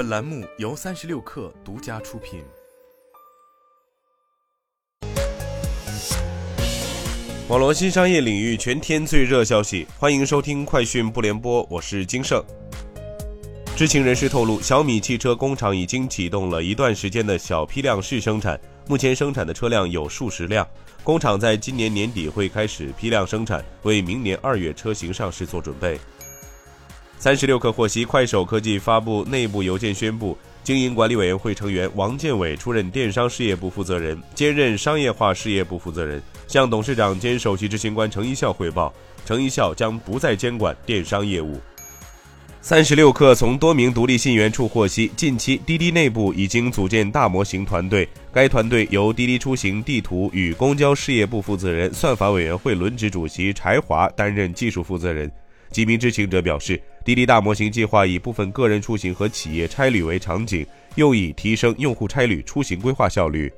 本栏目由三十六氪独家出品。网络新商业领域全天最热消息，欢迎收听快讯不联播，我是金盛。知情人士透露，小米汽车工厂已经启动了一段时间的小批量试生产，目前生产的车辆有数十辆。工厂在今年年底会开始批量生产，为明年二月车型上市做准备。三十六氪获悉，快手科技发布内部邮件宣布，经营管理委员会成员王建伟出任电商事业部负责人，兼任商业化事业部负责人，向董事长兼首席执行官程一笑汇报。程一笑将不再监管电商业务。三十六氪从多名独立信源处获悉，近期滴滴内部已经组建大模型团队，该团队由滴滴出行、地图与公交事业部负责人、算法委员会轮值主席柴华担任技术负责人。几名知情者表示，滴滴大模型计划以部分个人出行和企业差旅为场景，用以提升用户差旅出行规划效率。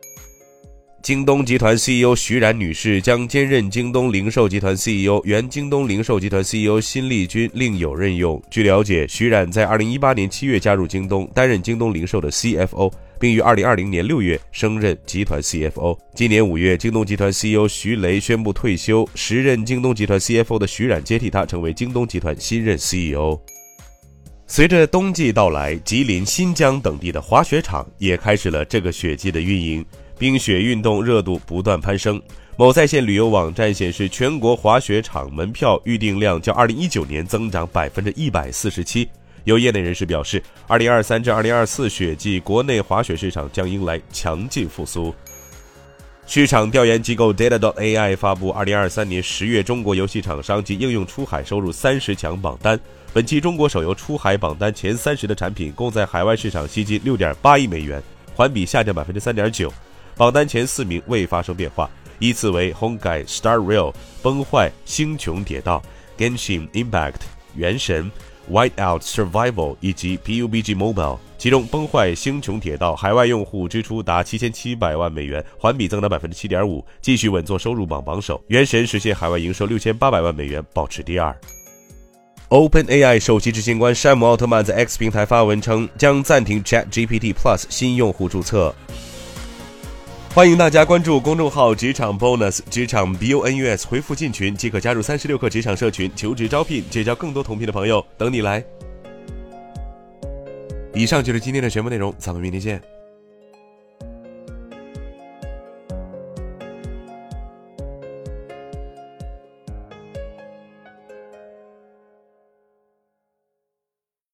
京东集团 CEO 徐冉女士将兼任京东零售集团 CEO，原京东零售集团 CEO 辛立军另有任用。据了解，徐冉在2018年7月加入京东，担任京东零售的 CFO。并于二零二零年六月升任集团 CFO。今年五月，京东集团 CEO 徐雷宣布退休，时任京东集团 CFO 的徐冉接替他，成为京东集团新任 CEO。随着冬季到来，吉林、新疆等地的滑雪场也开始了这个雪季的运营，冰雪运动热度不断攀升。某在线旅游网站显示，全国滑雪场门票预订量较二零一九年增长百分之一百四十七。有业内人士表示，二零二三至二零二四雪季国内滑雪市场将迎来强劲复苏。市场调研机构 Data.AI 发布二零二三年十月中国游戏厂商及应用出海收入三十强榜单，本期中国手游出海榜单前三十的产品共在海外市场吸金六点八亿美元，环比下降百分之三点九。榜单前四名未发生变化，依次为 Honkai Star Rail、崩坏、星穹铁道、Genshin Impact、原神。Whiteout Survival 以及 PUBG Mobile，其中崩坏星穹铁道海外用户支出达七千七百万美元，环比增长百分之七点五，继续稳坐收入榜榜首。原神实现海外营收六千八百万美元，保持第二。OpenAI 首席执行官山姆奥特曼在 X 平台发文称，将暂停 ChatGPT Plus 新用户注册。欢迎大家关注公众号“职场 bonus”，职场 B O N U S，回复进群即可加入三十六课职场社群，求职招聘，结交更多同频的朋友，等你来。以上就是今天的全部内容，咱们明天见。